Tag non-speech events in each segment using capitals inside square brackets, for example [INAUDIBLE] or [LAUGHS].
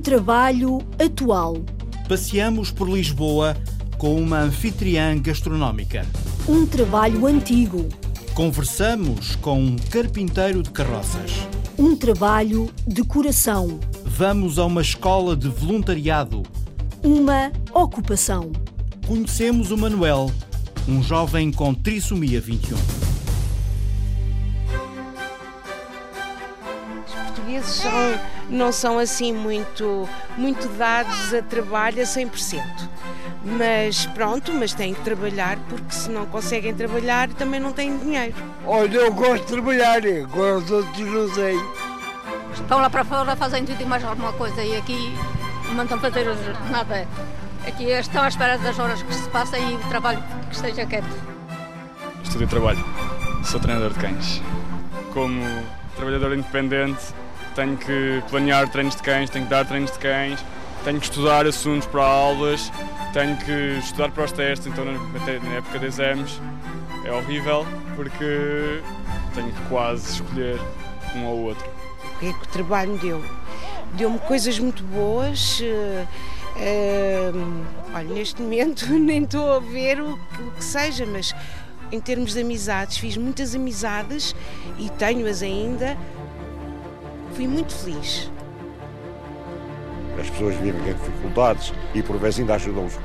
trabalho atual. Passeamos por Lisboa com uma anfitriã gastronómica. Um trabalho antigo. Conversamos com um carpinteiro de carroças. Um trabalho de coração. Vamos a uma escola de voluntariado. Uma ocupação. Conhecemos o Manuel, um jovem com trissomia 21. Os portugueses são, não são assim muito, muito dados a trabalho a 100%. Mas pronto, mas têm que trabalhar porque se não conseguem trabalhar também não têm dinheiro. Olha, eu gosto de trabalhar, agora os outros não sei. Estão lá para fora fazem tudo e mais alguma coisa e aqui não estão a fazer nada. Aqui estão à espera das horas que se passem e o trabalho que esteja quieto. Estudo e trabalho. Sou treinador de cães. Como trabalhador independente, tenho que planear treinos de cães, tenho que dar treinos de cães, tenho que estudar assuntos para aulas, tenho que estudar para os testes, então na época de exames é horrível porque tenho que quase escolher um ou outro. O que é que o trabalho deu? Deu-me coisas muito boas. Uh, olha, neste momento [LAUGHS] nem estou a ver o que, o que seja, mas em termos de amizades, fiz muitas amizades e tenho-as ainda. Fui muito feliz. As pessoas vivem em dificuldades e por vezes ainda ajudam os,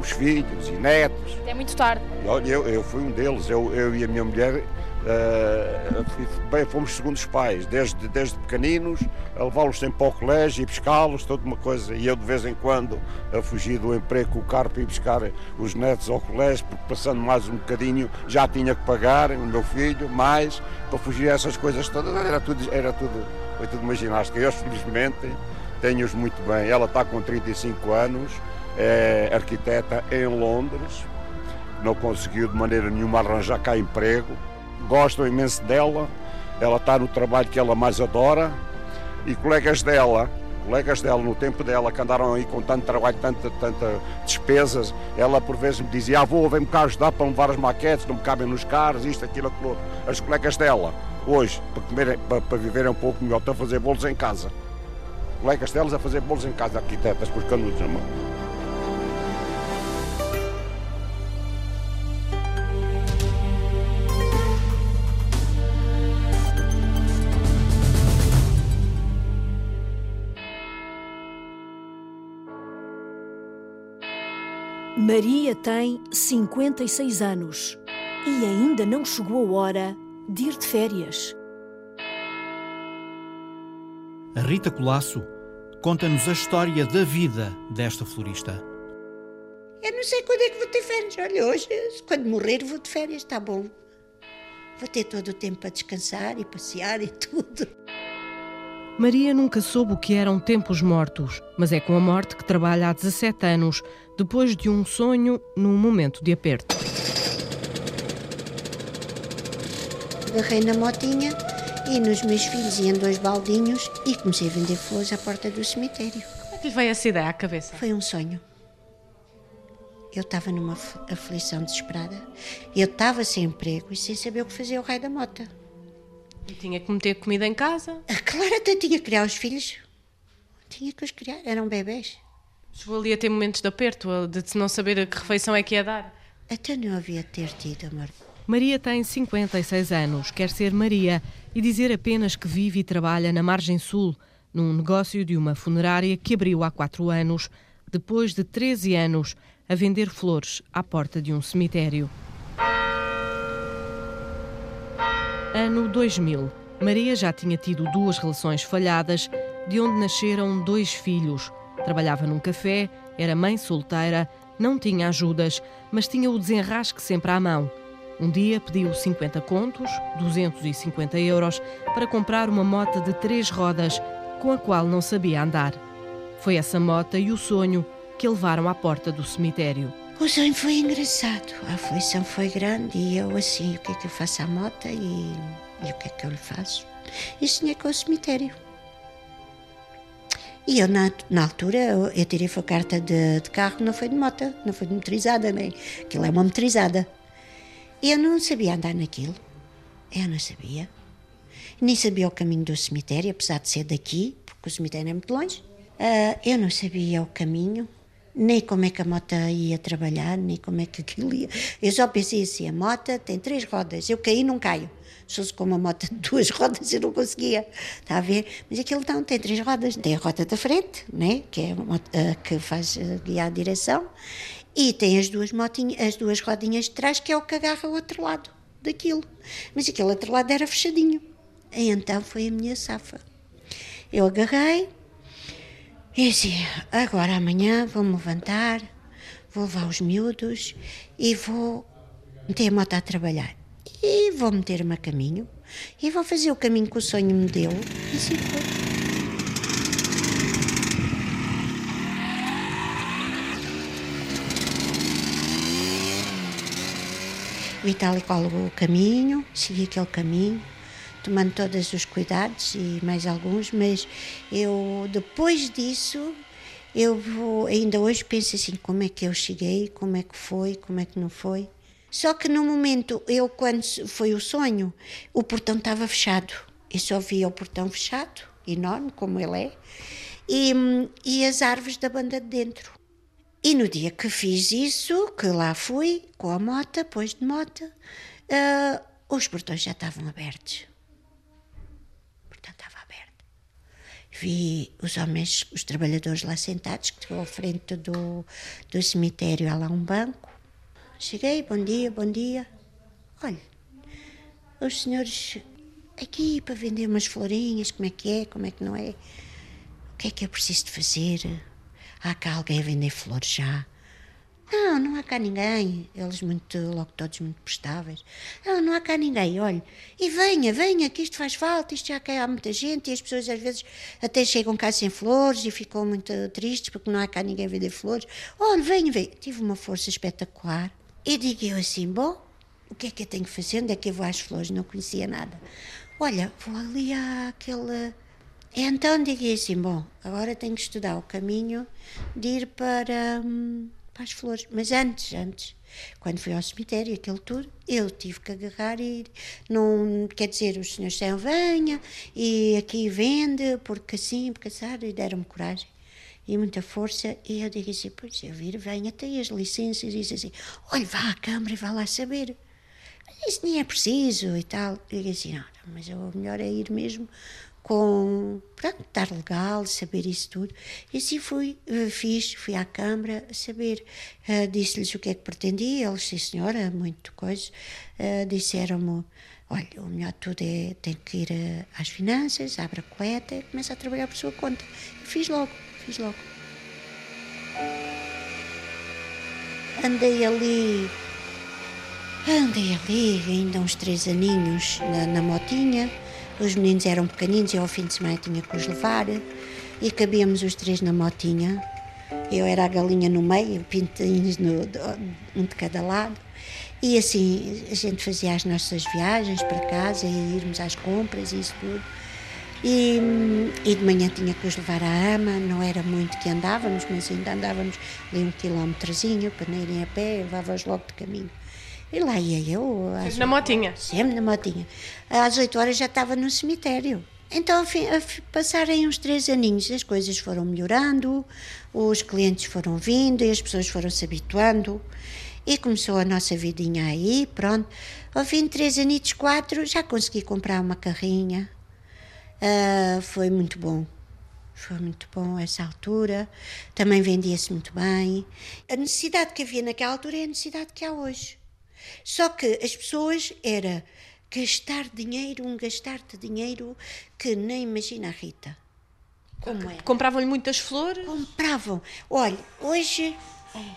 os filhos e netos. É muito tarde. E, olha, eu, eu fui um deles, eu, eu e a minha mulher Uh, bem, fomos segundos pais, desde, desde pequeninos, a levá-los sempre para o colégio e pescá-los, toda uma coisa. E eu de vez em quando a fugir do emprego com o carro para ir buscar os netos ao colégio, porque passando mais um bocadinho já tinha que pagar o meu filho, mais, para fugir a essas coisas todas. Era tudo, era tudo, foi tudo uma ginástica. Eu, felizmente, tenho-os muito bem. Ela está com 35 anos, é arquiteta em Londres, não conseguiu de maneira nenhuma arranjar cá emprego gostam imenso dela, ela está no trabalho que ela mais adora e colegas dela, colegas dela no tempo dela que andaram aí com tanto trabalho, tanta, tanta despesas, ela por vezes me dizia, avô, vem-me cá ajudar para levar as maquetes, não me cabem nos carros, isto, aquilo, aquilo. As colegas dela, hoje, para, comer, para, para viverem um pouco melhor, estão a fazer bolos em casa. Colegas delas a fazer bolos em casa, arquitetas, com os canudos na. Maria tem 56 anos e ainda não chegou a hora de ir de férias. A Rita Colasso conta-nos a história da vida desta florista. Eu não sei quando é que vou ter férias. Olha, hoje, quando morrer, vou de férias, está bom. Vou ter todo o tempo para descansar e passear e tudo. Maria nunca soube o que eram tempos mortos, mas é com a morte que trabalha há 17 anos, depois de um sonho num momento de aperto. Agarrei na motinha e nos meus filhos iam dois baldinhos e comecei a vender flores à porta do cemitério. Como é que lhe veio essa ideia à cabeça? Foi um sonho. Eu estava numa aflição desesperada. Eu estava sem emprego e sem saber o que fazer o raio da mota. E tinha que meter comida em casa? Ah, claro, até tinha que criar os filhos. Tinha que os criar, eram bebês. Chegou ali a ter momentos de aperto, de não saber a que refeição é que ia dar? Até não havia ter tido, amor. Maria tem 56 anos, quer ser Maria e dizer apenas que vive e trabalha na margem sul, num negócio de uma funerária que abriu há quatro anos, depois de 13 anos a vender flores à porta de um cemitério. Ano 2000. Maria já tinha tido duas relações falhadas, de onde nasceram dois filhos. Trabalhava num café, era mãe solteira, não tinha ajudas, mas tinha o desenrasque sempre à mão. Um dia pediu 50 contos, 250 euros, para comprar uma moto de três rodas, com a qual não sabia andar. Foi essa moto e o sonho que levaram à porta do cemitério. O sonho foi engraçado, a aflição foi grande e eu assim, o que é que eu faço à moto e, e o que é que eu lhe faço? E sonhei com o cemitério. E eu, na, na altura, eu, eu tirei a carta de, de, carro, não foi de moto, não foi de motorizada, nem. Aquilo é uma motorizada. E eu não sabia andar naquilo. Eu não sabia. Nem sabia o caminho do cemitério, apesar de ser daqui, porque o cemitério é muito longe. Uh, eu não sabia o caminho, nem como é que a moto ia trabalhar, nem como é que aquilo ia. Eu só pensei assim: a moto tem três rodas, eu caí, não caio. Se fosse com uma moto de duas [LAUGHS] rodas, eu não conseguia. Está a ver? Mas aquilo não, tem três rodas. Tem a roda da frente, né? que é a que faz guiar a direção, e tem as duas, motinhas, as duas rodinhas de trás, que é o que agarra o outro lado daquilo. Mas aquele outro lado era fechadinho. E então foi a minha safa. Eu agarrei e assim, agora amanhã vou-me levantar, vou levar os miúdos e vou meter a moto a trabalhar. E vou meter-me a caminho e vou fazer o caminho que o sonho me deu. E assim foi. Vi tal e qual o caminho, segui aquele caminho, tomando todos os cuidados e mais alguns, mas eu depois disso eu vou, ainda hoje penso assim, como é que eu cheguei, como é que foi, como é que não foi. Só que no momento, eu quando foi o sonho, o portão estava fechado. Eu só via o portão fechado, enorme como ele é, e, e as árvores da banda de dentro. E no dia que fiz isso, que lá fui, com a moto, depois de moto, uh, os portões já estavam abertos. Vi os homens, os trabalhadores lá sentados, que à frente do, do cemitério, há lá um banco. Cheguei, bom dia, bom dia. Olha, os senhores aqui para vender umas florinhas, como é que é, como é que não é? O que é que eu preciso de fazer? Há cá alguém a vender flores já? Não, não há cá ninguém. Eles muito, logo todos muito prestáveis. Não, não há cá ninguém, olha. E venha, venha, que isto faz falta, isto já cá há muita gente e as pessoas às vezes até chegam cá sem flores e ficam muito tristes porque não há cá ninguém a vender flores. Olha, venha, venha. Tive uma força espetacular. E digo eu assim, bom, o que é que eu tenho que fazer? Onde é que eu vou às flores? Não conhecia nada. Olha, vou ali àquele... Então digo assim, bom, agora tenho que estudar o caminho de ir para... Hum, para as flores. Mas antes, antes, quando fui ao cemitério, aquele tour, eu tive que agarrar e não, quer dizer, os senhores disseram, venha e aqui vende, porque assim, porque assim, e deram-me coragem e muita força, e eu digo assim, pois eu vir, venha, tem as licenças, e diz assim, olha, vá à Câmara e vá lá saber. Isso nem é preciso e tal. Eu digo assim, não, mas o melhor é ir mesmo com pronto, estar legal, saber isso tudo. E assim fui, eh, fiz, fui à Câmara saber, uh, disse-lhes o que é que pretendia, eles, sim senhora, muito coisa, uh, disseram-me, olha, o melhor de tudo é, tem que ir uh, às finanças, abre a coleta e começa a trabalhar por sua conta. Fiz logo, fiz logo. Andei ali, andei ali ainda uns três aninhos na, na motinha, os meninos eram pequeninos e ao fim de semana tinha que os levar. E cabíamos os três na motinha. Eu era a galinha no meio, pintinhos no, um de cada lado. E assim a gente fazia as nossas viagens para casa e irmos às compras e isso tudo. E, e, de manhã tinha que os levar à ama, não era muito que andávamos, mas ainda andávamos ali um quilómetrozinho para não irem a pé, levava-os logo de caminho. E lá ia eu. Às... Na motinha? Sempre na motinha. Às 8 horas já estava no cemitério. Então, passarem uns três aninhos, as coisas foram melhorando, os clientes foram vindo e as pessoas foram se habituando. E começou a nossa vidinha aí, pronto. Ao fim de três aninhos, quatro, já consegui comprar uma carrinha. Uh, foi muito bom. Foi muito bom essa altura. Também vendia-se muito bem. A necessidade que havia naquela altura é a necessidade que há hoje. Só que as pessoas era gastar dinheiro, um gastar de dinheiro que nem imagina a Rita. Como é? Compravam-lhe muitas flores? Compravam. Olha, hoje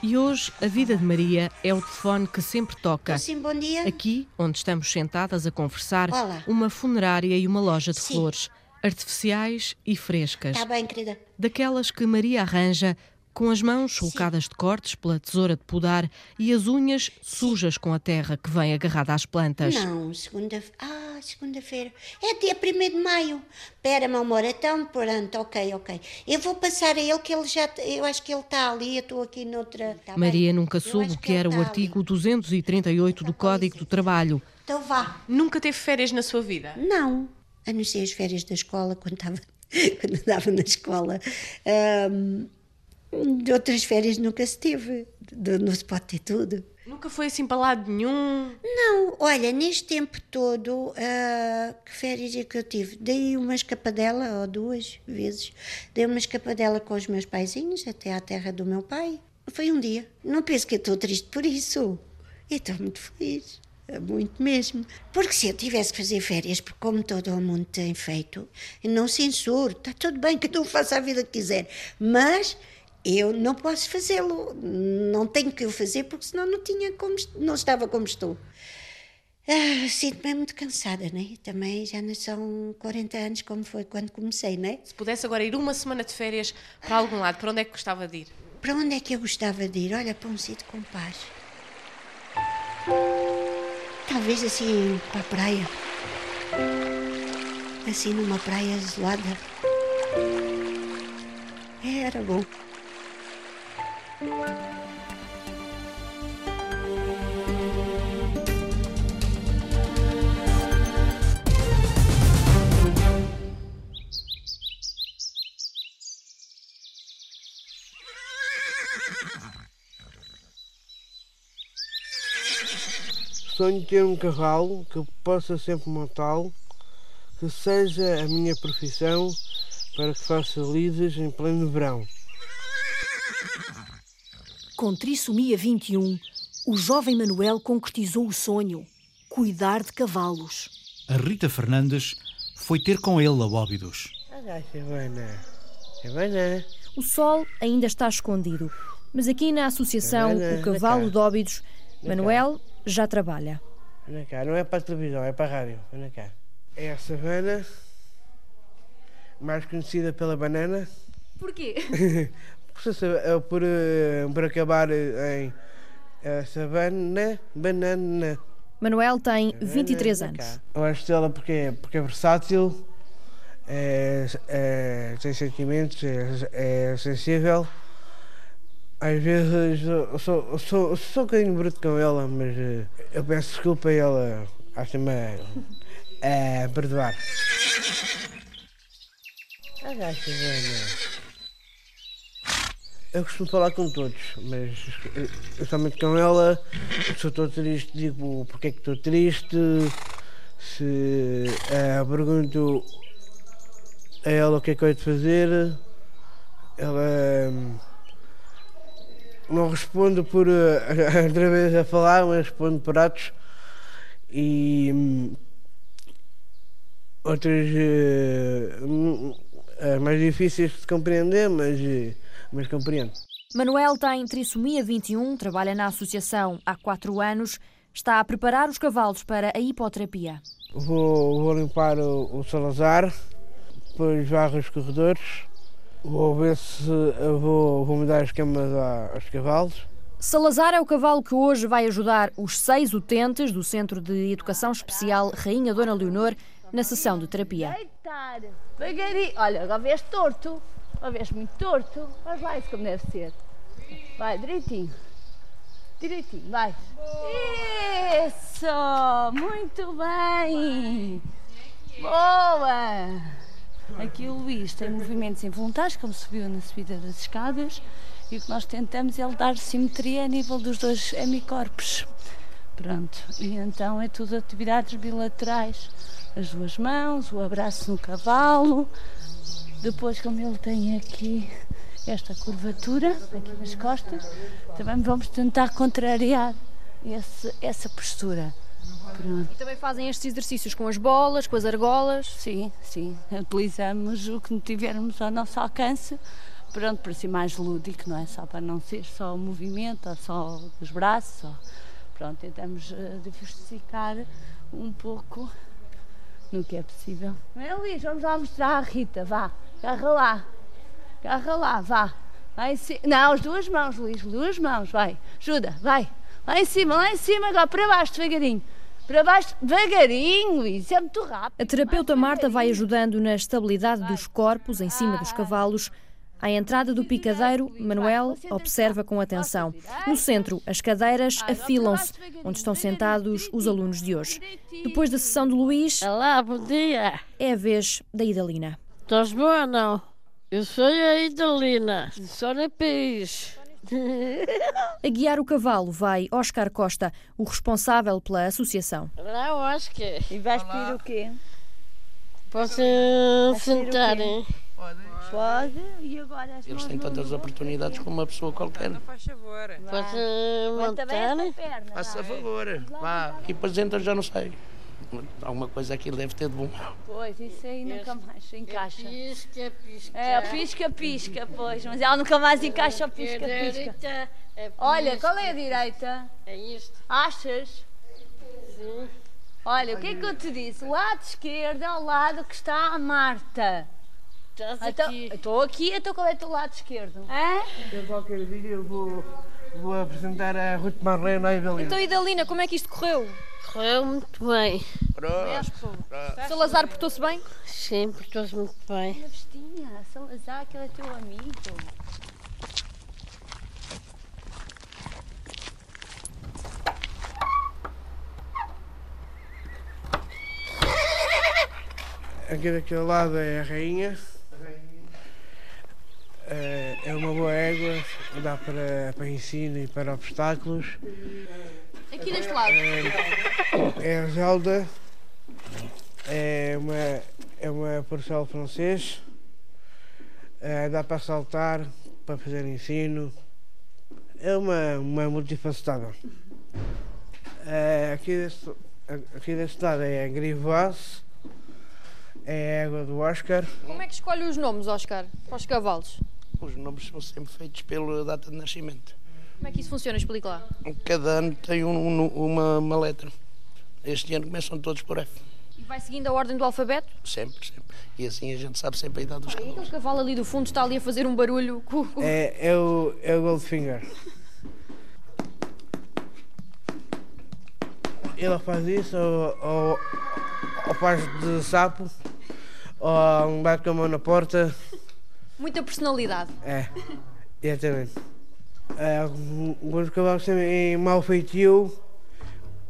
e hoje a vida de Maria é o telefone que sempre toca. Sim, bom dia. Aqui, onde estamos sentadas a conversar, Olá. uma funerária e uma loja de Sim. flores, artificiais e frescas. Está bem, querida. Daquelas que Maria arranja com as mãos sulcadas de cortes pela tesoura de podar e as unhas sujas com a terra que vem agarrada às plantas. Não, segunda Ah, segunda-feira. É dia 1 de maio. Pera, meu amor, então pronto, ok, ok. Eu vou passar a ele que ele já. Eu acho que ele está ali, eu estou aqui noutra. Tá Maria bem? nunca soube o que, que era o artigo ali. 238 do Código do Trabalho. Então vá. Nunca teve férias na sua vida? Não. A não ser as férias da escola, quando estava [LAUGHS] quando andava na escola. Um, de outras férias nunca se teve, não se pode ter tudo. Nunca foi assim para lado nenhum? Não, olha, neste tempo todo, uh, que férias é que eu tive? Dei uma escapadela, ou duas vezes, dei uma escapadela com os meus paizinhos até à terra do meu pai. Foi um dia. Não penso que eu estou triste por isso. Eu estou muito feliz. Muito mesmo. Porque se eu tivesse que fazer férias, porque como todo o mundo tem feito, não censuro, está tudo bem, que eu faça a vida que quiser. Mas eu não posso fazê-lo, não tenho que o fazer porque senão não tinha como, não estava como estou. Ah, Sinto-me muito cansada, né? Também já não são 40 anos como foi quando comecei, né? Se pudesse agora ir uma semana de férias para algum lado, para onde é que gostava de ir? Para onde é que eu gostava de ir? Olha, para um sítio com paz. Talvez assim para a praia. Assim numa praia isolada. Era bom. Sonho ter um cavalo que possa sempre montá-lo, que seja a minha profissão para que faça lides em pleno verão. Com trissomia 21, o jovem Manuel concretizou o sonho: cuidar de cavalos. A Rita Fernandes foi ter com ele a Óbidos. Olha, Savana. Savana. O sol ainda está escondido, mas aqui na Associação O Cavalo de Óbidos, Manuel já trabalha. Anda cá, não é para a televisão, é para a rádio. Anda cá. É a Savana, mais conhecida pela banana. Porquê? [LAUGHS] É por, eh, por acabar em eh, Savana, banana. Manuel tem 23 anos. Eu acho dela porque, porque é versátil, é, é, tem sentimentos, é, é sensível às vezes eu sou, eu sou, eu sou um bocadinho bruto com ela, mas eh, eu peço desculpa e ela acha-me a, a perdoar. Eu costumo falar com todos, mas somente com ela, se eu estou triste, digo porque é que estou triste, se uh, pergunto a ela o que é que eu hei de fazer, ela. Um, não respondo por uh, [LAUGHS] outra vez a falar, mas respondo por atos e um, outras uh, mais difíceis de compreender, mas, mas compreendo. Manuel tem trissomia 21, trabalha na associação há 4 anos, está a preparar os cavalos para a hipoterapia. Vou, vou limpar o, o Salazar, depois varro os corredores Vou ver se vou, vou mudar as camas aos cavalos. Salazar é o cavalo que hoje vai ajudar os seis utentes do Centro de Educação Especial Rainha Dona Leonor na sessão de terapia. Olha, agora vês torto. Agora vês muito torto. Lá isso como deve ser. Vai, direitinho. Direitinho, vai. Isso! Muito bem! Boa! Aqui o Luís tem movimentos involuntários, como subiu na subida das escadas, e o que nós tentamos é dar simetria a nível dos dois hemicorpos. Pronto, e então é tudo atividades bilaterais. As duas mãos, o abraço no cavalo. Depois, como ele tem aqui esta curvatura, aqui nas costas, também vamos tentar contrariar esse, essa postura. Pronto. E também fazem estes exercícios com as bolas, com as argolas? Sim, sim. Utilizamos o que tivermos ao nosso alcance, pronto, para ser mais lúdico, não é? Só para não ser só o movimento, ou só os braços. Ou... Pronto, tentamos uh, diversificar um pouco no que é possível. Não é, Luís? Vamos lá mostrar à Rita, vá. Agarra lá. Agarra lá, vá. Lá em cima. Não, as duas mãos, Luís, duas mãos, vai. Ajuda, vai. Lá em cima, lá em cima, agora para baixo, devagarinho. Para baixo, devagarinho, isso é muito rápido. A terapeuta Marta vai ajudando na estabilidade dos corpos em cima dos cavalos. À entrada do picadeiro, Manuel observa com atenção. No centro, as cadeiras afilam-se, onde estão sentados os alunos de hoje. Depois da sessão de Luís, Olá, bom dia. é a vez da Idalina. Estás boa não? Eu sou a Idalina, só na país. A guiar o cavalo vai Oscar Costa, o responsável pela associação. Olá, Oscar. E vais pedir o quê? Posso sentar, hein? Pode. E agora as Eles têm tantas oportunidades como uma pessoa qualquer. Levanta bem montar? essa perna. Faça vai. favor. Vá. E depois entra já não sei. Alguma coisa aqui deve ter de bom. Pois, isso aí nunca mais encaixa. Pisca, pisca. É, pisca, pisca, pois. Mas ela nunca mais encaixa o pisca, pisca. Direita, é Olha, pisca. qual é a direita? É isto. Achas? Sim. Olha, o que é que eu te disse? O lado esquerdo é o lado que está a Marta. Estás Então, aqui. estou aqui, então qual é o teu lado esquerdo? É? Eu qualquer dia eu vou, vou apresentar a Ruth Marlene à Evelina. Então, Idalina, como é que isto correu? Correu muito bem. É Salazar portou-se bem? Sim, portou-se muito bem. Olha, Vestinha, Salazar, aquele é teu amigo. Aqui daquele lado é a rainha. Eh, É uma boa égua, dá para, para ensino e para obstáculos. Aqui deste lado. É a Zelda, é uma, é uma parcela francês, Eh, dá para saltar, para fazer ensino. É uma, uma multifacetada. Eh, aqui, deste, aqui deste lado é a Grivoise, é a égua do Oscar. Como é que escolhe os nomes, Oscar, para os cavalos? Os nomes são sempre feitos pela data de nascimento. Como é que isso funciona? Explica lá. Cada ano tem um- um- uma, uma letra. Este ano começam todos por F. E vai seguindo a ordem do alfabeto? Sempre, sempre. E assim a gente sabe sempre a idade dos E cavalos. aquele cavalo ali do fundo está ali a fazer um barulho É, é, o, é o Goldfinger. Ele faz isso, ou, ou, ou faz de sapo, ou bate com a mão na porta. Muita personalidade. É, exatamente. É, cavalos têm mau feitio,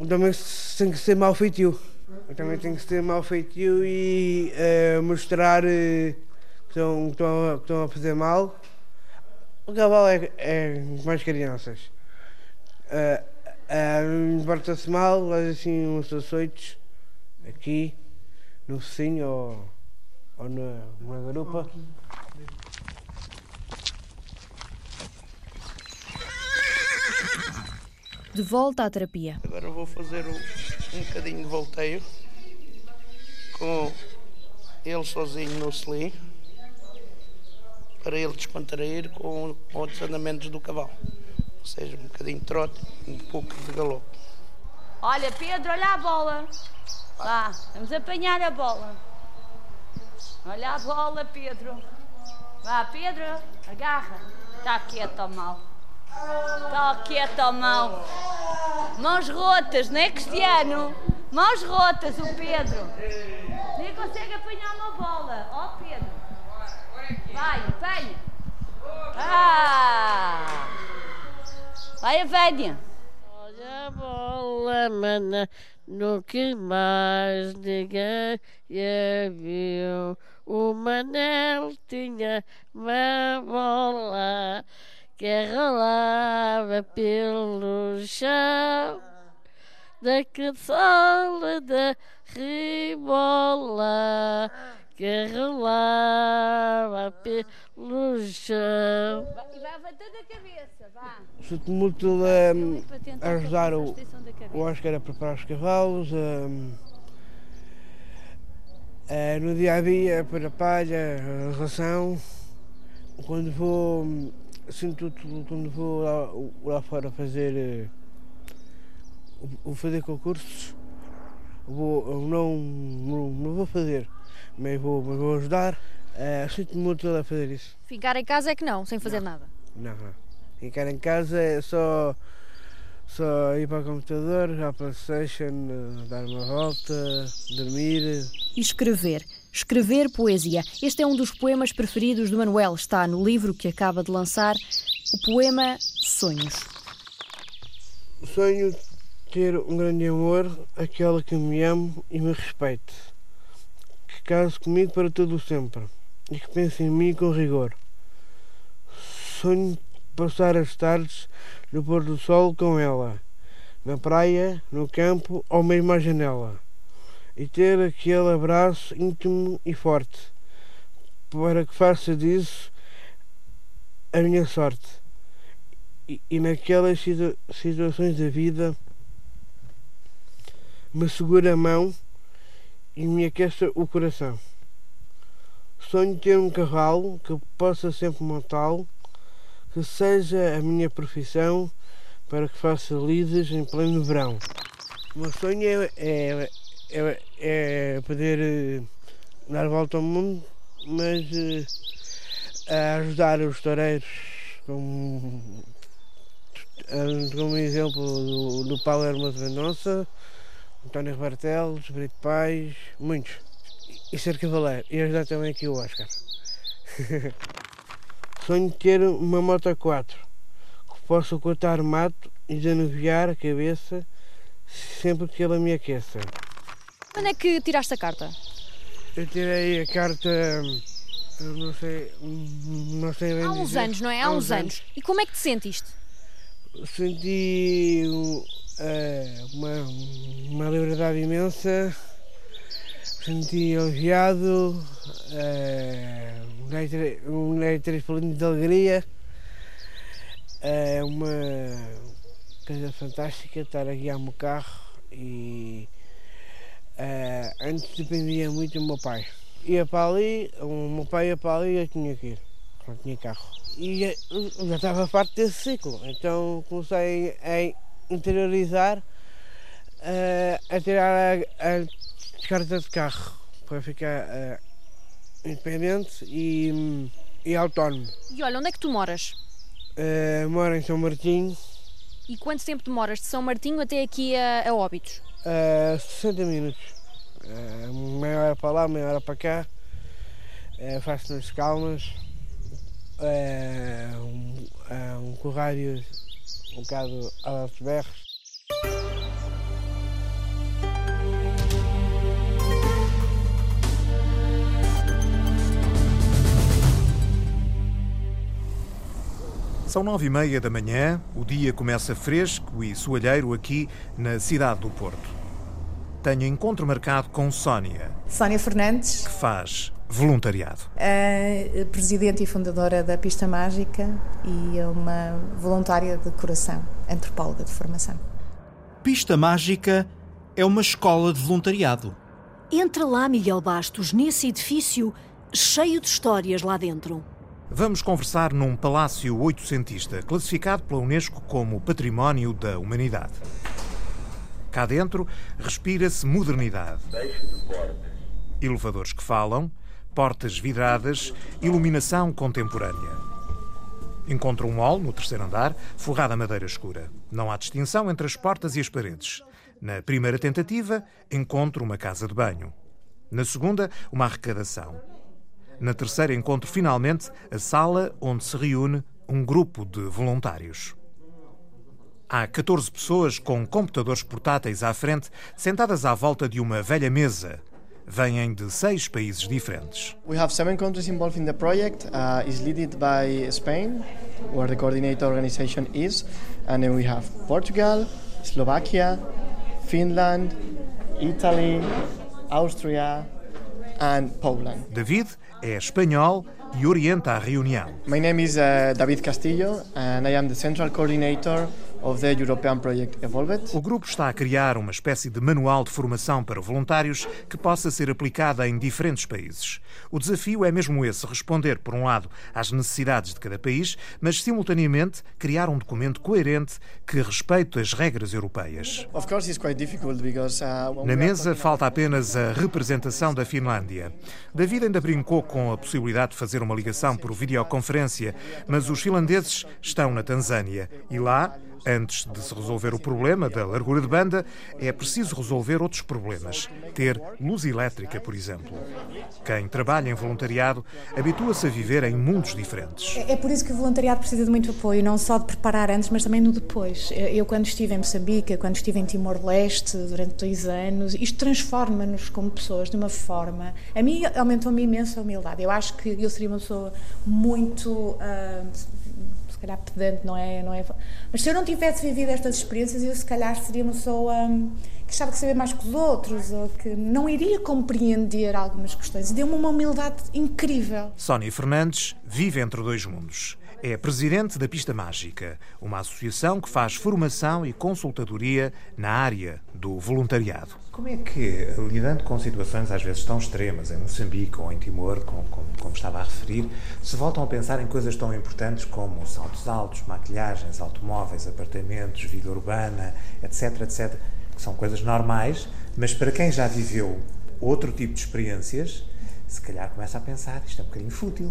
também tem que ser mau feitio. Também tem que ser mau feitio e eh, mostrar eh, que estão, que estão a- que estão a fazer mal. O cavalo é, é as crianças. Uh, uh, Porta-se mal, faz assim uns açoites aqui, no focinho ou, ou na, na garupa. De volta à terapia. Agora vou fazer um, um bocadinho de volteio com ele sozinho no selim para ele descontrair com, com outros andamentos do cavalo. Ou seja, um bocadinho de trote, um pouco de galope. Olha, Pedro, olha a bola. Vá, vamos apanhar a bola. Olha a bola, Pedro. Vá, Pedro, agarra. Está quieto, mal. Está quieto, ó mal. Mãos rotas, não é, Cristiano? Mãos rotas, o Pedro. Nem consegue apanhar uma bola. Ó, Pedro. Vai, apanha. Ah! Vai, Avénia. Olha a bola, mana, nunca mais ninguém a viu. O Manel tinha uma bola que rolava pelo chão da caçola da ribola que rolava pelo chão. E vai levantando a cabeça, vá. Se o tumulto um, ajudar o, o Oscar a preparar os cavalos, um, eh, no dia a dia, para a palha, a ração, quando vou, sinto tudo, quando vou lá, lá fora fazer, eh, vou fazer concursos, vou, eu não, não, não vou fazer, mas vou, mas vou ajudar, eh, sinto-me muito a fazer isso. Ficar em casa é que não, sem fazer nada. Não, não. Ficar em casa é só, só ir para o computador, a Playstation, eh, dar uma volta, dormir. E escrever. Escrever poesia. Este é um dos poemas preferidos do Manuel. Está no livro que acaba de lançar, o poema Sonhos. Sonho ter um grande amor, aquela que me ame e me respeite. Que case comigo para todo o sempre. e que pensa em mim com rigor. Sonho passar as tardes no pôr do sol com ela, na praia, no campo ou mesmo à janela, e ter aquele abraço íntimo e forte, para que faça disso a minha sorte. E, e naquelas situa situações da vida me segura a mão e me aqueça o coração. Sonho ter um cavalo que possa sempre montá-lo, que seja a minha profissão para que faça lides em pleno verão. O meu sonho é, é, é, é poder eh, dar volta ao mundo, mas uh, ajudar os toureiros, como, como exemplo do, do Paulo Hermoso Mendonça, António Rebartelos, Brito Pais, muitos. E ser cavaleiro. E ajudar também aqui o Oscar. [LAUGHS] Sonho de ter uma moto 4 que possa cortar mato e desanuviar a cabeça sempre que ela me aqueça. Quando é que tiraste a carta? Eu tirei a carta, não sei, não sei bem Há uns dizer. anos, não é? Há, uns, anos. E como é que te sentiste? Senti uh, uma, uma liberdade imensa, senti aliviado, uh, um leite, um explodindo de alegria, é uh, uma coisa fantástica estar a guiar o meu carro e uh, antes dependia muito do meu pai. Ia para ali, o meu pai ia para ali e eu tinha que ir, não tinha carro. E eu já estava farto desse ciclo, então comecei a interiorizar, uh, a tirar a, a carta de carro para ficar uh, independente e, e autónomo. E olha, onde é que tu moras? Moro em São Martinho. E quanto tempo demoras de São Martinho até aqui a, a Óbitos? Uh, 60 minutos. Uh, meia hora para lá, meia hora para cá. Uh, faço nas calmas. Uh, um, uh, um corrário um bocado aos berros. São nove e meia da manhã, o dia começa fresco e soalheiro aqui na cidade do Porto. Tenho encontro marcado com Sónia. Sónia Fernandes. Que faz voluntariado. A presidente e fundadora da Pista Mágica e é uma voluntária de coração, antropóloga de formação. Pista Mágica é uma escola de voluntariado. Entra lá, Miguel Bastos, nesse edifício cheio de histórias lá dentro. Vamos conversar num palácio oitocentista, classificado pela Unesco como Património da Humanidade. Cá dentro respira-se modernidade. Elevadores que falam, portas vidradas, iluminação contemporânea. Encontro um hall no terceiro andar, forrado a madeira escura. Não há distinção entre as portas e as paredes. Na primeira tentativa, encontro uma casa de banho. Na segunda, uma arrecadação. Na terceira, encontro finalmente a sala onde se reúne um grupo de voluntários. Há 14 pessoas com computadores portáteis à frente, sentadas à volta de uma velha mesa. Vêm de seis países diferentes. We have seven countries involved in the project. Uh, it's led by Spain, where the coordinator organization is, and then we have Portugal, Slovakia, Finland, Italy, Austria, and Poland. David é espanhol e orienta a reunião. My name is uh, David Castillo, and I am the central coordinator of the European Project Evolved. O grupo está a criar uma espécie de manual de formação para voluntários que possa ser aplicada em diferentes países. O desafio é mesmo esse: responder, por um lado, às necessidades de cada país, mas simultaneamente criar um documento coerente que respeite as regras europeias. Of course, it's quite difficult because uh, Na mesa falta apenas a representação da Finlândia. David ainda brincou com a possibilidade de fazer uma ligação por videoconferência, mas os finlandeses estão na Tanzânia e lá Antes de se resolver o problema da largura de banda, é preciso resolver outros problemas. Ter luz elétrica, por exemplo. Quem trabalha em voluntariado habitua-se a viver em mundos diferentes. É, é por isso que o voluntariado precisa de muito apoio, não só de preparar antes, mas também no depois. Eu, quando estive em Moçambique, quando estive em Timor-Leste durante dois anos, isto transforma-nos como pessoas de uma forma. A mim aumentou-me imensa humildade. Eu acho que eu seria uma pessoa muito. Uh, se calhar pedante, não é, não é. Mas se eu não tivesse vivido estas experiências, eu se calhar seria uma pessoa hum, que achava que sabia mais que os outros, ou que não iria compreender algumas questões. E deu-me uma humildade incrível. Sónia Fernandes vive entre dois mundos. É presidente da Pista Mágica, uma associação que faz formação e consultadoria na área do voluntariado. Como é que, lidando com situações às vezes tão extremas, em Moçambique ou em Timor, como, como, como estava a referir, se voltam a pensar em coisas tão importantes como saltos altos, maquilhagens, automóveis, apartamentos, vida urbana, etc, etc, que são coisas normais, mas para quem já viveu outro tipo de experiências, se calhar começa a pensar, isto é um bocadinho fútil.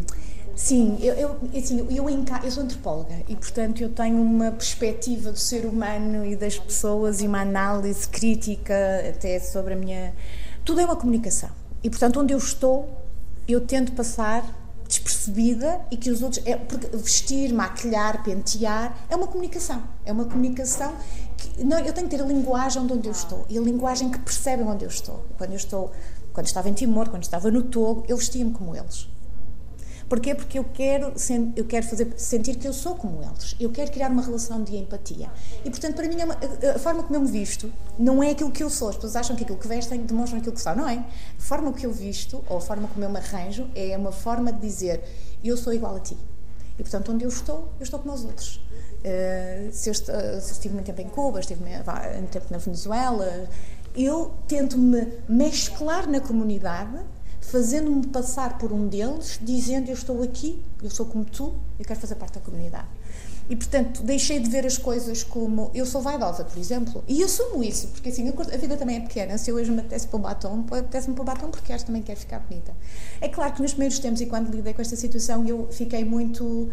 Sim, eu, eu, assim, eu, eu sou antropóloga e, portanto, eu tenho uma perspectiva do ser humano e das pessoas e uma análise crítica até sobre a minha. Tudo é uma comunicação. E, portanto, onde eu estou, eu tento passar despercebida e que os outros. É, porque vestir, maquilhar, pentear é uma comunicação. É uma comunicação que. Não, eu tenho que ter a linguagem onde eu estou e a linguagem que percebem onde eu estou. Quando eu estou. Quando estava em Timor, quando estava no Togo, eu vestia-me como eles. Porquê? Porque eu quero, eu quero fazer sentir que eu sou como eles. Eu quero criar uma relação de empatia. E, portanto, para mim, é a forma como eu me visto não é aquilo que eu sou. As pessoas acham que aquilo que vestem demonstram aquilo que são. Não é. A forma que eu visto, ou a forma como eu me arranjo, é uma forma de dizer eu sou igual a ti. E, portanto, onde eu estou, eu estou como os outros. Uh, se, eu, se eu estive muito tempo em Cuba, estive muito tempo na Venezuela, eu tento me mesclar na comunidade fazendo-me passar por um deles, dizendo eu estou aqui, eu sou como tu, eu quero fazer parte da comunidade. E, portanto, deixei de ver as coisas como eu sou vaidosa, por exemplo, e assumo isso, porque assim, a vida também é pequena. Se eu hoje me apetece o batom, apetece-me o batom porque acho também quero ficar bonita. É claro que nos primeiros tempos, e quando lidei com esta situação, eu fiquei muito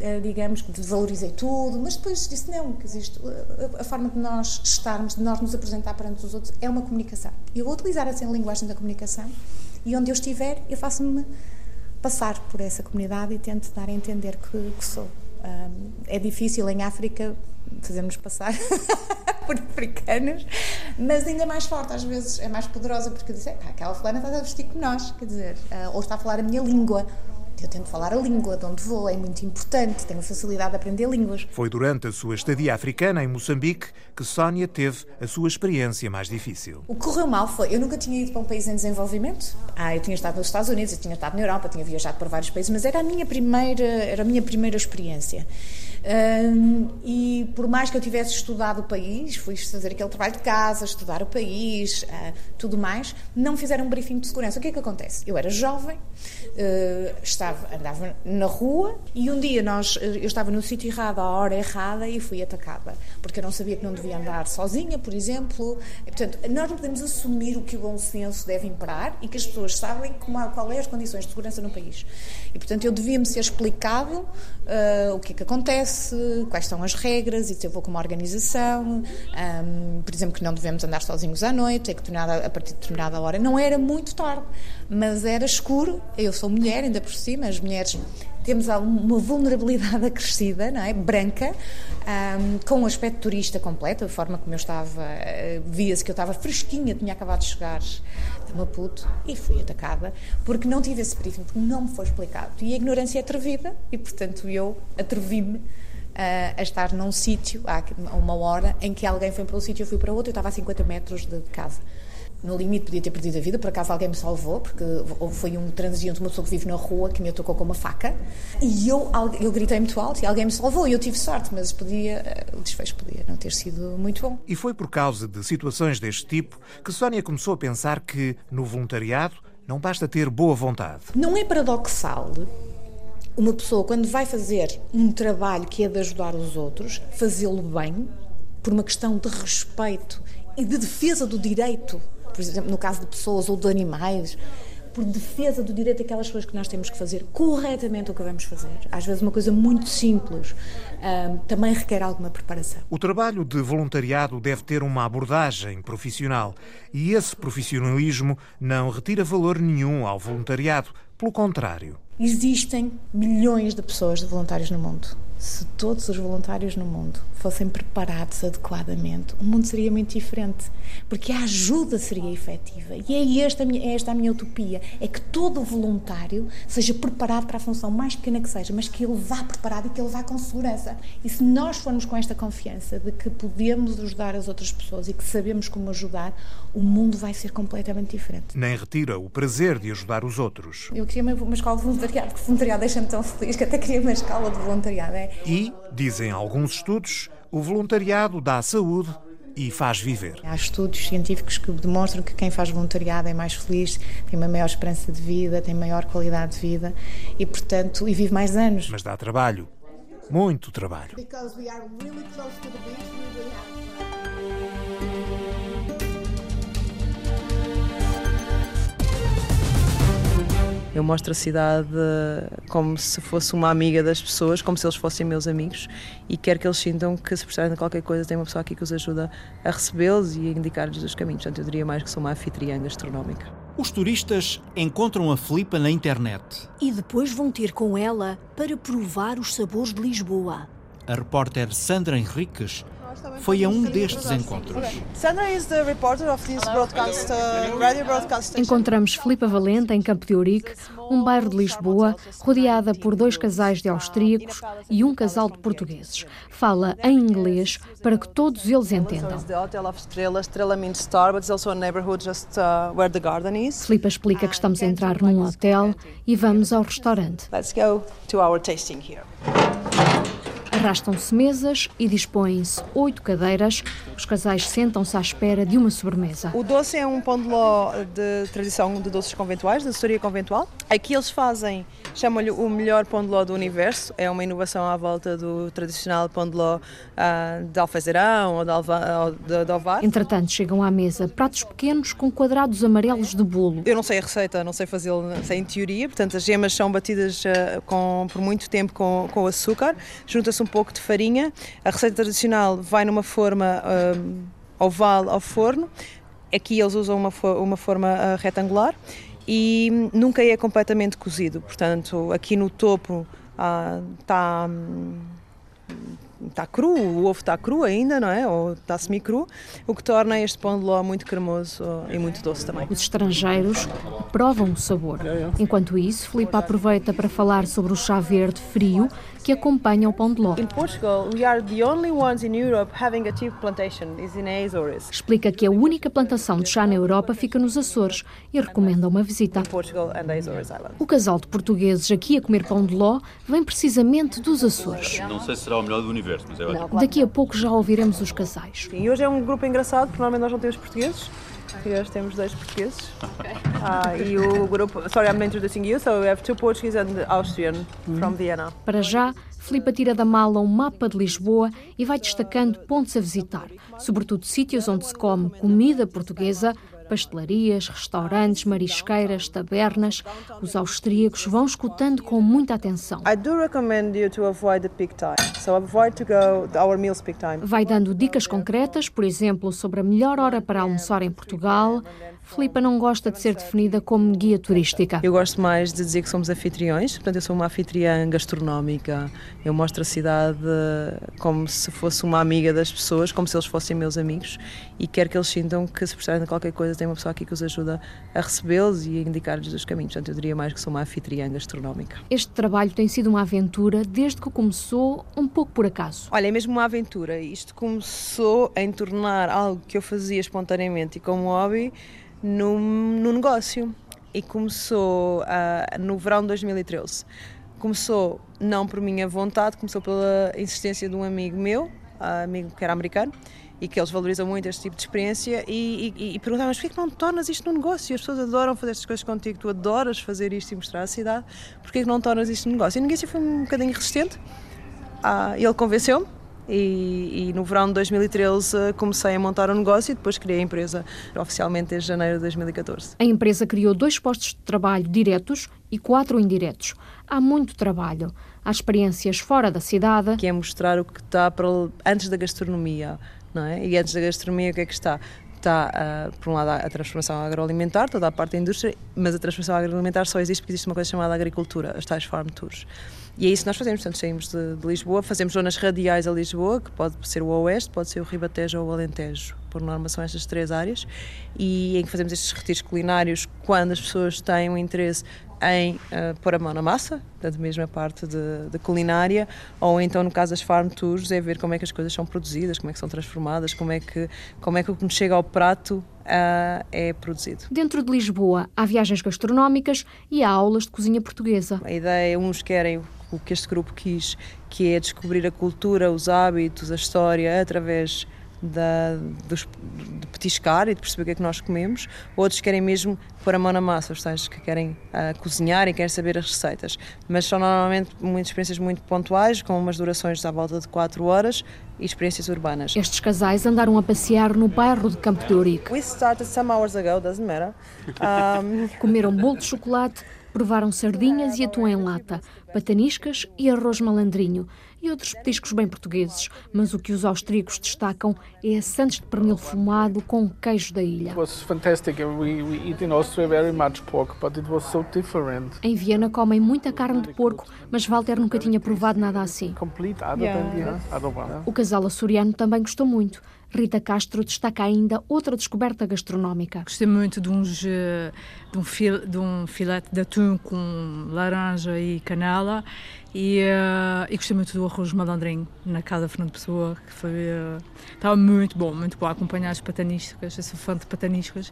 eh, digamos que desvalorizei tudo, mas depois disse não, que existe a forma de nós estarmos, de nós nos apresentar perante os outros é uma comunicação. Eu vou utilizar assim a linguagem da comunicação e onde eu estiver, eu faço-me passar por essa comunidade e tento dar a entender que, que sou. Um, é difícil em África fazermos passar [LAUGHS] por africanos, mas ainda é mais forte, às vezes é mais poderosa, porque dizer, aquela fulana está a vestir como nós, quer dizer, uh, ou está a falar a minha língua, eu tento falar a língua de onde vou, é muito importante, tenho facilidade de aprender línguas. Foi durante a sua estadia africana em Moçambique que Sónia teve a sua experiência mais difícil. O que correu mal foi, eu nunca tinha ido para um país em desenvolvimento. Ah, eu tinha estado nos Estados Unidos, eu tinha estado na Europa, tinha viajado para vários países, mas era a minha primeira, era a minha primeira experiência. Um, e por mais que eu tivesse estudado o país, fui fazer aquele trabalho de casa, estudar o país, uh, tudo mais, não fizeram um briefing de segurança. O que é que acontece? Eu era jovem, uh, estava, andava na rua e um dia nós, eu estava no sítio errado, à hora errada e fui atacada, porque eu não sabia que não devia andar sozinha, por exemplo. E, portanto, nós não podemos assumir o que o bom senso deve imperar e que as pessoas sabem como, qual é as condições de segurança no país. E, portanto, eu devia-me ser explicado uh, o que é que acontece, quais são as regras, e se eu vou com uma organização, um, por exemplo, que não devemos andar sozinhos à noite, é que a partir de determinada hora não era muito tarde, mas era escuro. Eu sou mulher, ainda por cima, as mulheres temos uma vulnerabilidade [LAUGHS] acrescida, não é? Branca, um, com um aspecto turista completo, a forma como eu estava, eh, via-se que eu estava fresquinha, tinha acabado de chegar de Maputo e fui atacada porque não tive esse briefing, porque não me foi explicado. E a ignorância é atrevida e, portanto, eu atrevi-me a estar num sítio, há uma hora, em que alguém foi para um sítio e eu fui para outro, eu estava a 50 metros de casa no limite podia ter perdido a vida, por acaso alguém me salvou, porque foi um transiente, uma pessoa que vive na rua, que me tocou com uma faca, e eu, eu gritei muito alto e alguém me salvou, e eu tive sorte, mas podia, o desfecho podia não ter sido muito bom. E foi por causa de situações deste tipo que Sónia começou a pensar que, no voluntariado, não basta ter boa vontade. Não é paradoxal uma pessoa, quando vai fazer um trabalho que é de ajudar os outros, fazê-lo bem, por uma questão de respeito e de defesa do direito por exemplo, no caso de pessoas ou de animais, por defesa do direito daquelas pessoas que nós temos que fazer corretamente o que vamos fazer. Às vezes uma coisa muito simples uh, também requer alguma preparação. O trabalho de voluntariado deve ter uma abordagem profissional e esse profissionalismo não retira valor nenhum ao voluntariado, pelo contrário. Existem milhões de pessoas de voluntários no mundo se todos os voluntários no mundo fossem preparados adequadamente, o mundo seria muito diferente, porque a ajuda seria efetiva. E é esta, a minha, é esta a minha utopia, é que todo voluntário seja preparado para a função mais pequena que seja, mas que ele vá preparado e que ele vá com segurança. E se nós formos com esta confiança de que podemos ajudar as outras pessoas e que sabemos como ajudar, o mundo vai ser completamente diferente. Nem retira o prazer de ajudar os outros. Eu queria uma, uma escola de voluntariado, porque voluntariado deixa-me tão feliz que até queria uma escola de voluntariado. É e, dizem alguns estudos, o voluntariado dá saúde e faz viver. Há estudos científicos que demonstram que quem faz voluntariado é mais feliz, tem uma maior esperança de vida, tem maior qualidade de vida e, portanto, e vive mais anos. Mas dá trabalho, muito trabalho. Eu mostro a cidade como se fosse uma amiga das pessoas, como se eles fossem meus amigos e quero que eles sintam que se precisarem de qualquer coisa tem uma pessoa aqui que os ajuda a recebê-los e a indicar-lhes os caminhos. Portanto, eu diria mais que sou uma anfitriã gastronómica. Os turistas encontram a Filipa na internet. E depois vão ter com ela para provar os sabores de Lisboa. A repórter Sandra Henriques foi a um destes encontros. Encontramos Filipa Valente em Campo de Ourique, um bairro de Lisboa, rodeada por dois casais de austríacos e um casal de portugueses. Fala em inglês para que todos eles entendam. Filipa explica que estamos a entrar num hotel e vamos ao restaurante. Let's go to our tasting here. Arrastam-se mesas e dispõem-se oito cadeiras. Os casais sentam-se à espera de uma sobremesa. O doce é um pão de ló de tradição de doces conventuais, da assessoria conventual. Aqui eles fazem, chamam-lhe o melhor pão de ló do universo. É uma inovação à volta do tradicional pão de ló uh, de alfazerão ou de, alva, de, de ovar. Entretanto, chegam à mesa pratos pequenos com quadrados amarelos de bolo. Eu não sei a receita, não sei fazê-lo sem teoria. Portanto, as gemas são batidas uh, com, por muito tempo com, com açúcar. Junta-se um pouco de farinha. A receita tradicional vai numa forma um, oval ao forno. Aqui eles usam uma, uma forma uh, retangular e nunca é completamente cozido. Portanto, aqui no topo está. Uh, está cru, o ovo está cru ainda, não é? Ou está semi-cru, o que torna este pão de ló muito cremoso e muito doce também. Os estrangeiros provam o sabor. Enquanto isso, Filipe aproveita para falar sobre o chá verde frio que acompanha o pão de ló. In Portugal, we are the only ones in Europe having a tea plantation is in Azores. Explica que a única plantação de chá na Europa fica nos Açores e recomenda uma visita. Portugal and Azores Islands. O casal de portugueses aqui a comer pão de ló vem precisamente dos Açores. Não sei se será o melhor do universo, mas é ótimo. Daqui a pouco já ouviremos os casais. Sim, e hoje é um grupo engraçado, porque normalmente nós não temos portugueses. E hoje temos dois portugueses. [LAUGHS] Okay. Uh, e o grupo. Sorry, I'm introducing you. So we have two Portuguese and Austrian from Vienna. Para já, Filipa tira da mala um mapa de Lisboa e vai destacando pontos a visitar, sobretudo sítios onde se come comida portuguesa, pastelarias, restaurantes, marisqueiras, tabernas. Os austríacos vão escutando com muita atenção. Vai dando dicas concretas, por exemplo, sobre a melhor hora para almoçar em Portugal. Filipa não gosta de ser definida como guia turística. Eu gosto mais de dizer que somos anfitriões, portanto, eu sou uma anfitriã gastronómica. Eu mostro a cidade como se fosse uma amiga das pessoas, como se eles fossem meus amigos, e quero que eles sintam que, se precisarem de qualquer coisa, tem uma pessoa aqui que os ajuda a recebê-los e a indicar-lhes os caminhos. Portanto, eu diria mais que sou uma anfitriã gastronómica. Este trabalho tem sido uma aventura desde que começou, um pouco por acaso. Olha, é mesmo uma aventura. Isto começou em tornar algo que eu fazia espontaneamente e como hobby no, no negócio. E começou uh, no verão de 2013. Começou não por minha vontade, começou pela insistência de um amigo meu, uh, amigo que era americano, e que eles valorizam muito este tipo de experiência e, e, e perguntavam, mas porquê que não tornas isto num negócio? As pessoas adoram fazer estas coisas contigo, tu adoras fazer isto e mostrar a cidade, porquê que não tornas isto num negócio? E ninguém foi um bocadinho resistente, ah, ele convenceu-me e, e, no verão de 2013 comecei a montar um negócio e depois criei a empresa oficialmente desde janeiro de 2014. A empresa criou dois postos de trabalho diretos e quatro indiretos. Há muito trabalho. Há experiências fora da cidade. Que é mostrar o que está para, antes da gastronomia. Não é? E antes da gastronomia, o que é que está? está, uh, por um lado, a transformação agroalimentar, toda a parte da indústria, mas a transformação agroalimentar só existe porque existe uma coisa chamada agricultura, as tais farm tours. E é isso que nós fazemos, portanto, saímos de, de, Lisboa, fazemos zonas radiais a Lisboa, que pode ser o Oeste, pode ser o Ribatejo ou o Alentejo, por norma são estas três áreas, e em que fazemos estes retiros culinários quando as pessoas têm um interesse em uh, pôr a mão na massa, portanto, mesmo a parte de, de, culinária, ou então, no caso das farm tours, é ver como é que as coisas são produzidas, como é que são transformadas, como é que, como é que o que nos chega ao prato uh, é produzido. Dentro de Lisboa, há viagens gastronómicas e há aulas de cozinha portuguesa. A ideia, uns querem o que este grupo quis, que é descobrir a cultura, os hábitos, a história através da, dos, de petiscar e de perceber o que é que nós comemos. Outros querem mesmo pôr a mão na massa, os tais que querem uh, cozinhar e querem saber as receitas. Mas são normalmente muitas experiências muito pontuais, com umas durações à volta de 4 horas e experiências urbanas. Estes casais andaram a passear no bairro de Campo de Ourique. We started some hours ago, doesn't matter. Um... [LAUGHS] Comeram bolo de chocolate, provaram sardinhas e atum em lata, pataniscas e arroz malandrinho e outros petiscos bem portugueses, mas o que os austríacos destacam é a sandes de pernil fumado com queijo da ilha. Em Viena comem muita carne de porco, mas Walter nunca tinha provado nada assim. O casal açoriano também gostou muito. Rita Castro destaca ainda outra descoberta gastronómica. Gostei muito de, uns, eh, de, um, fil, de um filete de atum com laranja e canela e, uh, e gostei muito do arroz malandrinho na casa de Fernando Pessoa, que foi. Uh, estava muito bom, muito bom. A acompanhar as pataniscas, eu sou fã de pataniscas,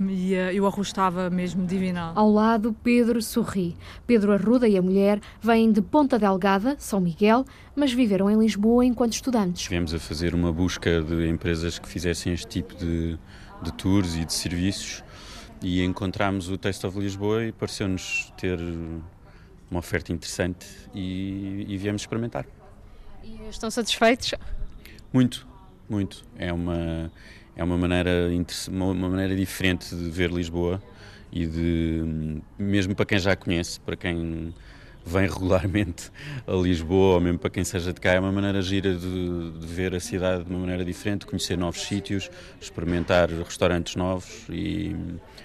e, uh, e o arroz estava mesmo divinal. Ao lado, Pedro sorri. Pedro Arruda e a mulher vêm de Ponta Delgada, São Miguel, mas viveram em Lisboa enquanto estudantes. Estivemos a fazer uma busca de empresas que fizessem este tipo de, de tours e de serviços e encontramos o Taste of Lisboa e pareceu-nos ter uma oferta interessante e, e viemos experimentar. E estão satisfeitos? Muito, muito. É uma, é uma, maneira, uma maneira diferente de ver Lisboa e de, mesmo para quem já conhece, para quem vem regularmente a Lisboa, ou mesmo para quem seja de cá, é uma maneira gira de, de ver a cidade de uma maneira diferente, conhecer novos sítios, experimentar restaurantes novos e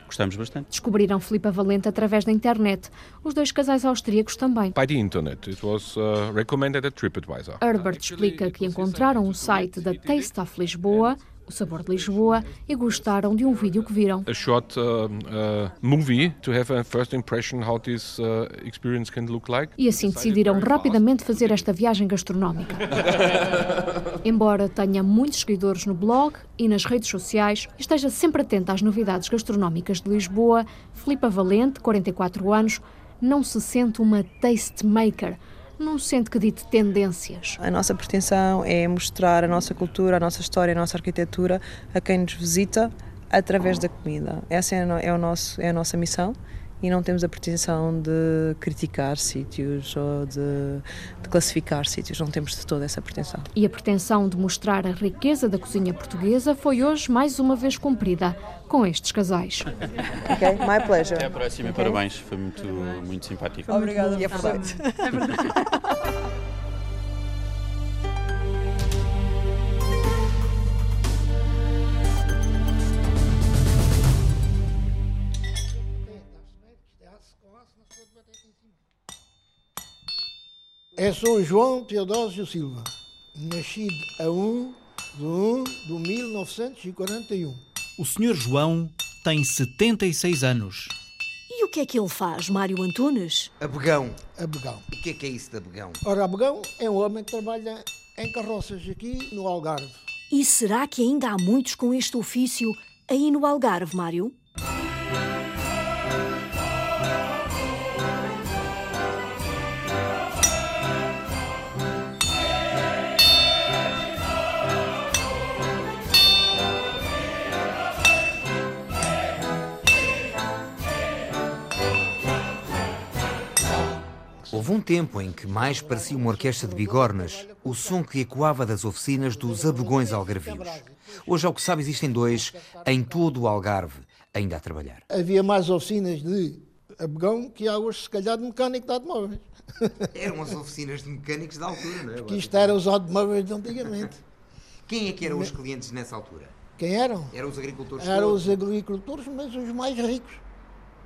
gostamos bastante. Descobriram Filipe Valente através da internet. Os dois casais austríacos também. By the internet. It was uh, recommended at TripAdvisor. Herbert explica que encontraram o site da Taste of Lisboa o Sabor de Lisboa e gostaram de um vídeo que viram. A short uh, uh, movie to have a first impression how this uh, experience can look like. E assim decidiram rapidamente fazer esta viagem gastronómica. [LAUGHS] Embora tenha muitos seguidores no blog e nas redes sociais esteja sempre atento às novidades gastronómicas de Lisboa, Filipa Valente, 44 anos, não se sente uma taste maker não sente que dite tendências. A nossa pretensão é mostrar a nossa cultura, a nossa história, a nossa arquitetura a quem nos visita através da comida. Essa é, é, o nosso, é a nossa missão e não temos a pretensão de criticar sítios ou de, de, classificar sítios, não temos de toda essa pretensão. E a pretensão de mostrar a riqueza da cozinha portuguesa foi hoje mais uma vez cumprida com estes casais. [LAUGHS] ok, my pleasure. Até a próxima, okay. parabéns, foi muito, muito simpático. Obrigada, e é verdade. É verdade. [LAUGHS] É São João Teodósio Silva, nascido a 1 de 1 de 1941. O Sr. João tem 76 anos. E o que é que ele faz, Mário Antunes? Abegão. Abegão. O que é que é isso de abegão? Ora, abegão é um homem que trabalha em carroças aqui no Algarve. E será que ainda há muitos com este ofício aí no Algarve, Mário? Houve um tempo em que mais parecia uma orquestra de bigornas, o som que ecoava das oficinas dos abegões algarvios. Hoje, ao que sabe, existem dois em todo o Algarve, ainda a trabalhar. Havia mais oficinas de abegão que há hoje, se calhar, de mecânico de automóveis. [LAUGHS] Eram as oficinas de mecânicos da altura, não é? Porque isto era os automóveis de antigamente. Quem é que eram os clientes nessa altura? Quem eram? Eram os agricultores Eram todos? os agricultores, mas os mais ricos.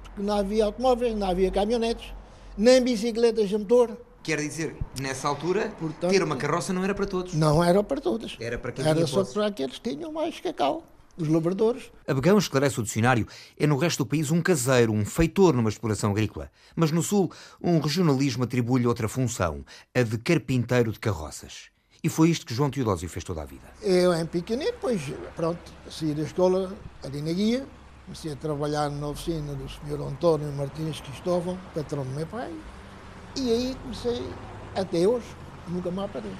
Porque não havia automóveis, não havia caminhonetes, nem bicicletas de motor. Quer dizer, nessa altura, ter uma carroça não era para todos. Não era para todos. Era para quem Era tinha só posses. para aqueles que tinham mais cacau, os lavradores. Abegão, esclarece o dicionário, é no resto do país um caseiro, um feitor numa exploração agrícola. Mas no sul, um regionalismo atribui-lhe outra função, a de carpinteiro de carroças. E foi isto que João Teodósio fez toda a vida. Eu em pequenino, depois, pronto, saí da escola ali na guia, comecei a trabalhar na oficina do Sr. António Martins Cristóvão, patrão do meu pai, e aí comecei, até hoje, nunca mais parei.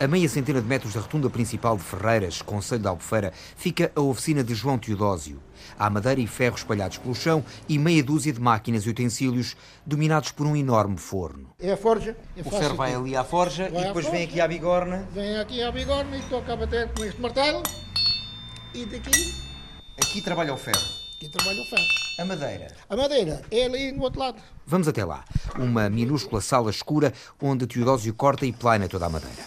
A meia centena de metros da rotunda principal de Ferreiras, Conselho de Albufeira, fica a oficina de João Teodósio. Há madeira e ferro espalhados pelo chão e meia dúzia de máquinas e utensílios dominados por um enorme forno. É a forja. é O ferro vai ali à forja Vai e depois vem forja, aqui à bigorna. Vem aqui à bigorna e toca a bater com este martelo, e daqui, Aqui trabalha o ferro. aqui trabalha o ferro. A madeira. A madeira é ali no outro lado. Vamos até lá. Uma minúscula sala escura onde Teodósio corta e plana toda a madeira.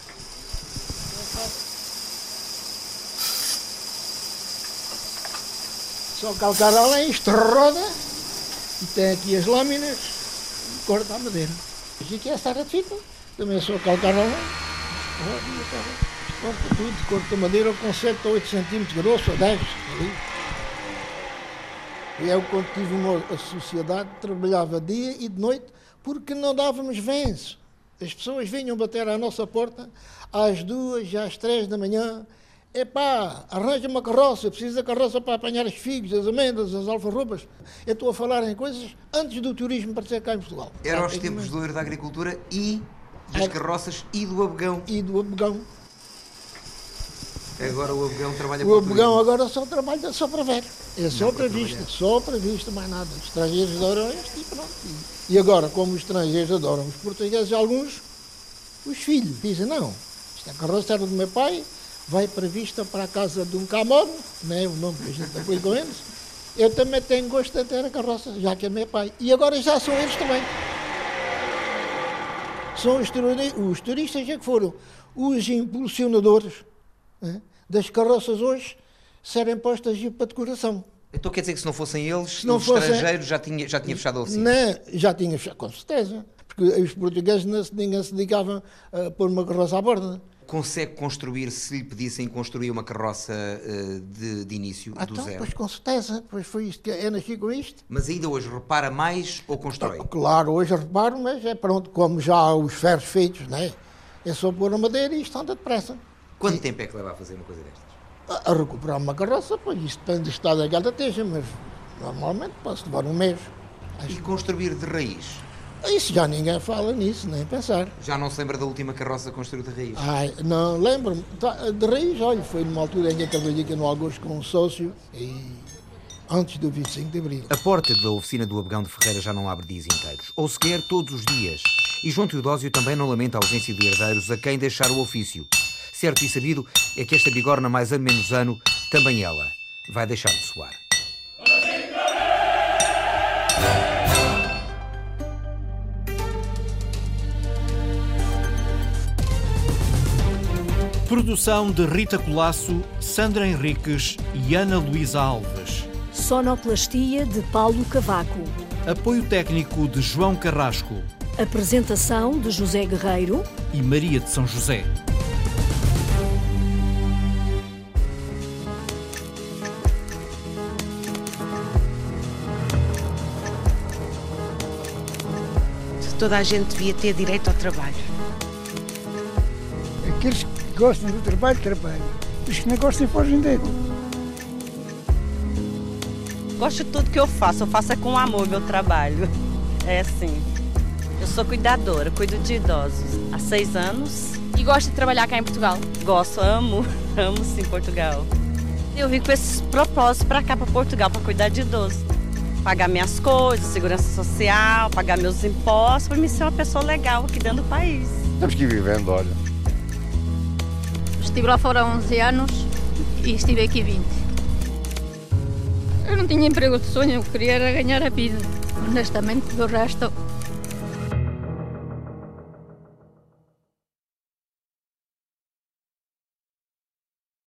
Só calcar além, isto roda, e tem aqui as lâminas, e corta a madeira. E aqui é a serra de fita, também é só calcar além, roda e corta tudo, corta a madeira com 7 ou 8 centímetros grosso, ou 10, ali. E eu, quando tive uma a sociedade, trabalhava dia e de noite, porque não dávamos venço. As pessoas vinham bater à nossa porta às duas, às três da manhã. Epá, arranja uma carroça, precisa da carroça para apanhar os figos, as amêndoas, as alfarrobas. Eu estou a falar em coisas antes do turismo aparecer cá em Portugal. Era os tempos do ouro da agricultura e das carroças e do abegão. E do abegão. Agora o abegão trabalha O para o turismo. agora só trabalha só para ver. É só para para vista, só para vista, mais nada. Os estrangeiros adoram este e pronto. E- E agora, como os estrangeiros adoram os portugueses, alguns, os filhos, dizem, não, esta carroça era do meu pai, vai para vista para a casa de um camón, não é o nome que a gente apoia com eles. Eu também tenho gosto de ter a carroça, já que é meu pai. E agora já são eles também. São os turistas é que foram os impulsionadores né, das carroças hoje serem postas para decoração. Então quer dizer que se não fossem eles, Se não os fossem- estrangeiros já tinha, já tinha fechado a oficina? Não, já tinha fechado, com certeza. Porque os portugueses não ninguém se dedicavam a pôr uma carroça à borda. Consegue construir, se lhe pedissem construir uma carroça eh, de, de início, Ah, do então, zero? pois com certeza, pois foi isto que eu nasci com isto. Mas ainda hoje repara mais ou constrói? Claro, hoje reparo, mas é pronto, como já há os ferros feitos, né? é só pôr a madeira e isto anda depressa. Quanto tempo é que leva a fazer uma coisa destas? A, a recuperar uma carroça, pois isto depende do estado que ela esteja, mas normalmente pode levar um mês. E construir de raiz? Isso já ninguém fala nisso, nem pensar. Já não se lembra da última carroça construída de raiz? Ai, não, lembro-me. Tá, De raiz, olha, foi numa altura em que eu trabalhei aqui no Augusto com um sócio e antes do 25 de Abril. A porta da oficina do Abegão de Ferreira já não abre dias inteiros, ou sequer todos os dias. E João Teodósio também não lamenta a ausência de herdeiros a quem deixar o ofício. Certo e sabido é que esta bigorna, mais ano menos ano, também ela vai deixar de soar. Produção de Rita Colasso, Sandra Henriques e Ana Luísa Alves. Sonoplastia de Paulo Cavaco. Apoio técnico de João Carrasco Apresentação de José Guerreiro. e Maria de São José. Toda a gente devia ter direito ao trabalho. Aqueles que gostam do trabalho, trabalham. Os que não gostam, fogem dele. Gosto de tudo que eu faço, eu faço é com amor meu trabalho. É assim. Eu sou cuidadora, cuido de idosos há seis anos. E gosta de trabalhar cá em Portugal? Gosto, amo, [LAUGHS] amo sim Portugal. Eu vim com esse propósito para cá, para Portugal, para cuidar de idosos. Pagar minhas coisas, segurança social, pagar meus impostos, para me ser uma pessoa legal aqui dentro do país. Temos que ir vivendo, olha. Estive lá fora há 11 anos e estive aqui 20. Eu não tinha emprego de sonho, eu queria era ganhar a vida. Honestamente, do resto,